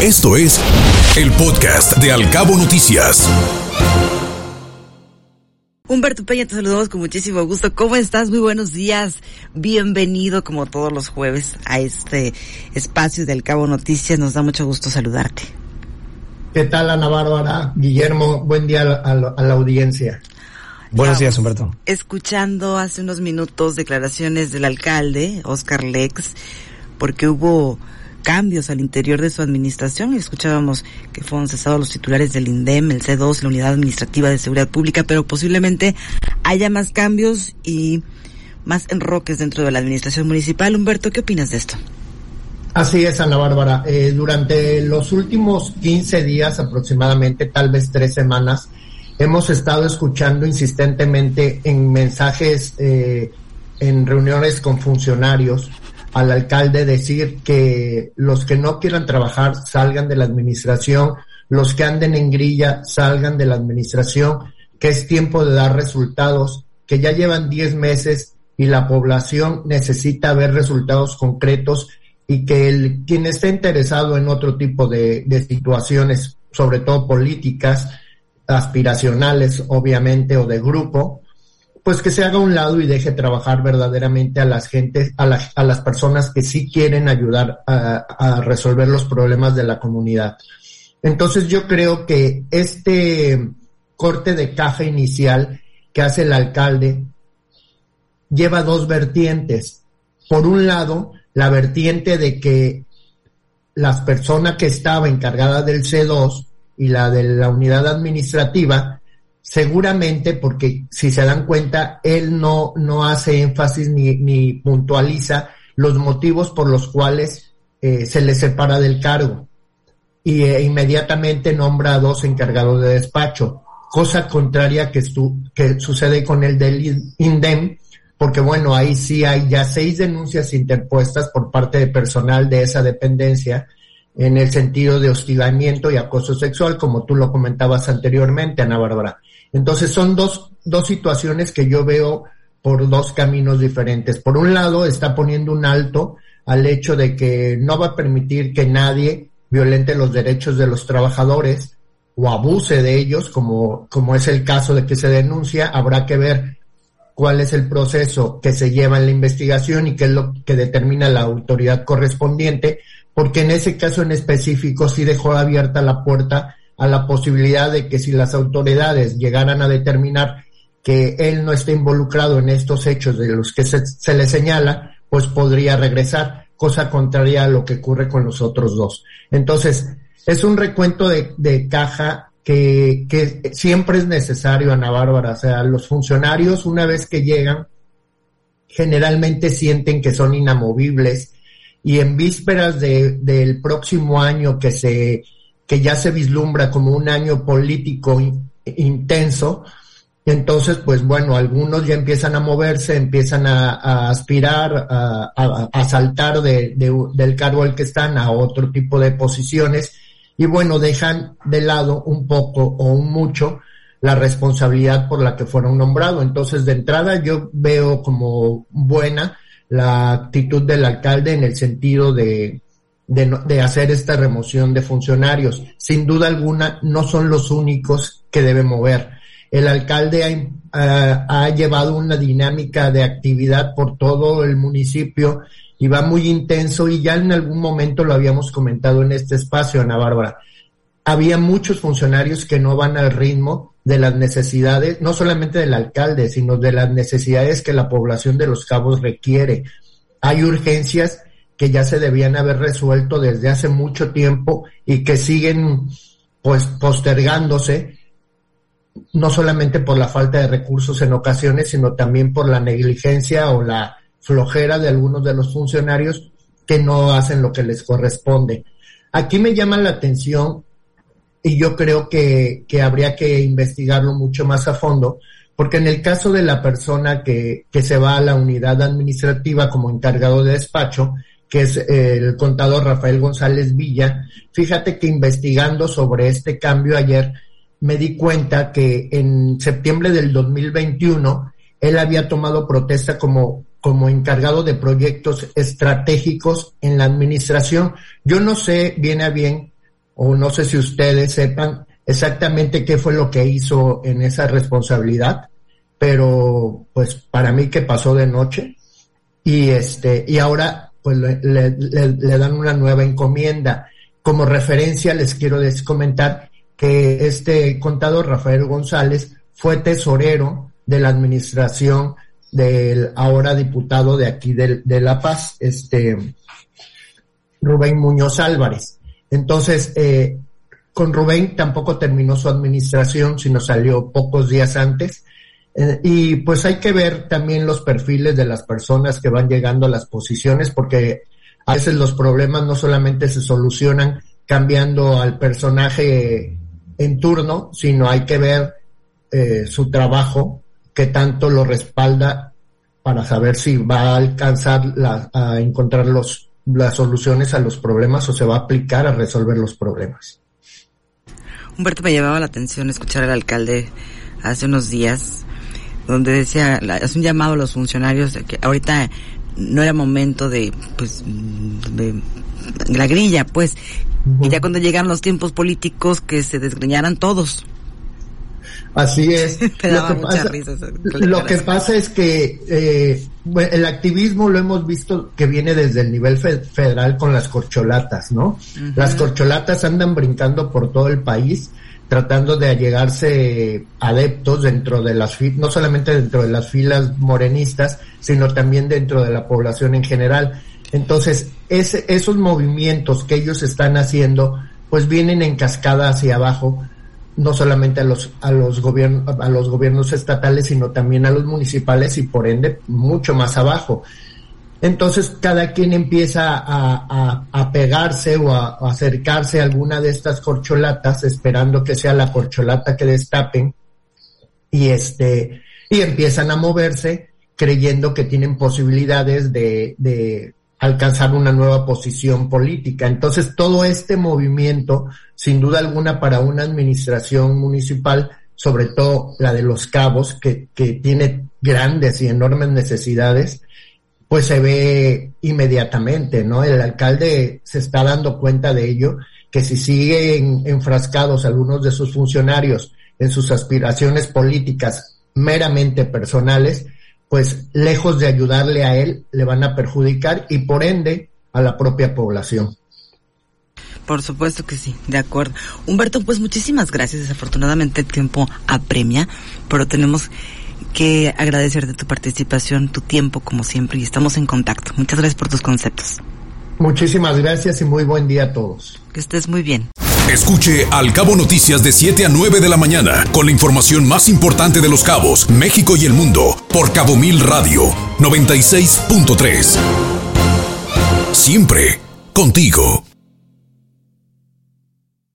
Esto es el podcast de Alcabo Noticias. Humberto Peña, te saludamos con muchísimo gusto. ¿Cómo estás? Muy buenos días. Bienvenido como todos los jueves a este espacio de Alcabo Noticias. Nos da mucho gusto saludarte. ¿Qué tal Ana Bárbara? Guillermo, buen día a la, a la audiencia. Buenos días, Humberto. Escuchando hace unos minutos declaraciones del alcalde, Oscar Lex, porque hubo cambios al interior de su administración. Escuchábamos que fueron cesados los titulares del INDEM, el C2, la Unidad Administrativa de Seguridad Pública, pero posiblemente haya más cambios y más enroques dentro de la administración municipal. Humberto, ¿qué opinas de esto? Así es, Ana Bárbara. Eh, durante los últimos 15 días aproximadamente, tal vez tres semanas, hemos estado escuchando insistentemente en mensajes, eh, en reuniones con funcionarios, al alcalde decir que los que no quieran trabajar salgan de la administración, los que anden en grilla salgan de la administración, que es tiempo de dar resultados, que ya llevan 10 meses y la población necesita ver resultados concretos y que el, quien esté interesado en otro tipo de, de situaciones, sobre todo políticas, aspiracionales, obviamente, o de grupo, pues que se haga a un lado y deje trabajar verdaderamente a las gentes, a, la, a las personas que sí quieren ayudar a, a, resolver los problemas de la comunidad. Entonces yo creo que este corte de caja inicial que hace el alcalde lleva dos vertientes. Por un lado, la vertiente de que las personas que estaba encargada del C2 y la de la unidad administrativa seguramente porque si se dan cuenta, él no, no hace énfasis ni, ni puntualiza los motivos por los cuales eh, se le separa del cargo y eh, inmediatamente nombra a dos encargados de despacho, cosa contraria que, que sucede con el del INDEM, porque bueno, ahí sí hay ya seis denuncias interpuestas por parte de personal de esa dependencia en el sentido de hostigamiento y acoso sexual, como tú lo comentabas anteriormente, Ana Bárbara. Entonces son dos, dos situaciones que yo veo por dos caminos diferentes. Por un lado, está poniendo un alto al hecho de que no va a permitir que nadie violente los derechos de los trabajadores o abuse de ellos, como, como es el caso de que se denuncia, habrá que ver cuál es el proceso que se lleva en la investigación y qué es lo que determina la autoridad correspondiente, porque en ese caso en específico sí dejó abierta la puerta a la posibilidad de que si las autoridades llegaran a determinar que él no está involucrado en estos hechos de los que se, le señala, pues podría regresar, cosa contraria a lo que ocurre con los otros dos. Entonces, es un recuento de, de caja que, que siempre es necesario, Ana Bárbara. O sea, los funcionarios, una vez que llegan, generalmente sienten que son inamovibles y en vísperas de, del próximo año que se que ya se vislumbra como un año político intenso, entonces, pues bueno, algunos ya empiezan a moverse, empiezan a, aspirar, a, saltar de, del cargo al que están a otro tipo de posiciones y bueno, dejan de lado un poco o un mucho la responsabilidad por la que fueron nombrados. Entonces, de entrada yo veo como buena la actitud del alcalde en el sentido de, de, de, hacer esta remoción de funcionarios. Sin duda alguna, no son los únicos que deben mover. El alcalde ha, ha, llevado una dinámica de actividad por todo el municipio y va muy intenso y ya en algún momento lo habíamos comentado en este espacio, Ana Bárbara. Había muchos funcionarios que no van al ritmo de las necesidades, no solamente del alcalde, sino de las necesidades que la población de los cabos requiere. Hay urgencias que ya se debían haber resuelto desde hace mucho tiempo y que siguen pues postergándose no solamente por la falta de recursos en ocasiones, sino también por la negligencia o la flojera de algunos de los funcionarios que no hacen lo que les corresponde. Aquí me llama la atención y yo creo que, que habría que investigarlo mucho más a fondo, porque en el caso de la persona que, que se va a la unidad administrativa como encargado de despacho, que es el contador Rafael González Villa, fíjate que investigando sobre este cambio ayer, me di cuenta que en septiembre del 2021 él había tomado protesta como, como encargado de proyectos estratégicos en la administración. Yo no sé bien a bien o no sé si ustedes sepan exactamente qué fue lo que hizo en esa responsabilidad, pero pues para mí que pasó de noche y este y ahora pues le, le dan una nueva encomienda. Como referencia les quiero comentar que este contador Rafael González fue tesorero de la administración del ahora diputado de aquí de, de La Paz, este Rubén Muñoz Álvarez. Entonces, eh, con Rubén tampoco terminó su administración, sino salió pocos días antes. Eh, y pues hay que ver también los perfiles de las personas que van llegando a las posiciones, porque a veces los problemas no solamente se solucionan cambiando al personaje en turno, sino hay que ver eh, su trabajo que tanto lo respalda para saber si va a alcanzar a encontrar los, las soluciones a los problemas o se va a aplicar a resolver los problemas. Humberto me llevaba la atención escuchar al alcalde hace unos días donde decía, hace un llamado a los funcionarios de que ahorita no era momento de, pues, de la grilla, pues, y ya cuando llegan los tiempos políticos que se desgreñaran todos. Así es. lo, que pasa, es que eh, el activismo lo hemos visto que viene desde el nivel federal con las corcholatas, ¿no? Las corcholatas andan brincando por todo el país tratando de allegarse adeptos dentro de las no solamente dentro de las filas morenistas, sino también dentro de la población en general. Entonces, ese, esos movimientos que ellos están haciendo, pues vienen en cascada hacia abajo no solamente a los a los gobiernos a los gobiernos estatales sino también a los municipales y por ende mucho más abajo entonces cada quien empieza a, a, pegarse o a, a, acercarse a alguna de estas corcholatas esperando que sea la corcholata que destapen y este y empiezan a moverse creyendo que tienen posibilidades de, de alcanzar una nueva posición política. Entonces, todo este movimiento, sin duda alguna, para una administración municipal, sobre todo la de los cabos, que, que tiene grandes y enormes necesidades, pues se ve inmediatamente, ¿no? El alcalde se está dando cuenta de ello, que si siguen enfrascados algunos de sus funcionarios en sus aspiraciones políticas meramente personales, pues lejos de ayudarle a él, le van a perjudicar y por ende a la propia población. Por supuesto que sí, de acuerdo. Humberto, pues muchísimas gracias. Desafortunadamente el tiempo apremia, pero tenemos que agradecerte tu participación, tu tiempo como siempre y estamos en contacto. Muchas gracias por tus conceptos. Muchísimas gracias y muy buen día a todos. Que estés muy bien. Escuche Al Cabo Noticias de 7 a 9 de la mañana con la información más importante de los cabos, México y el mundo por Cabo Mil Radio 96.3. Siempre contigo.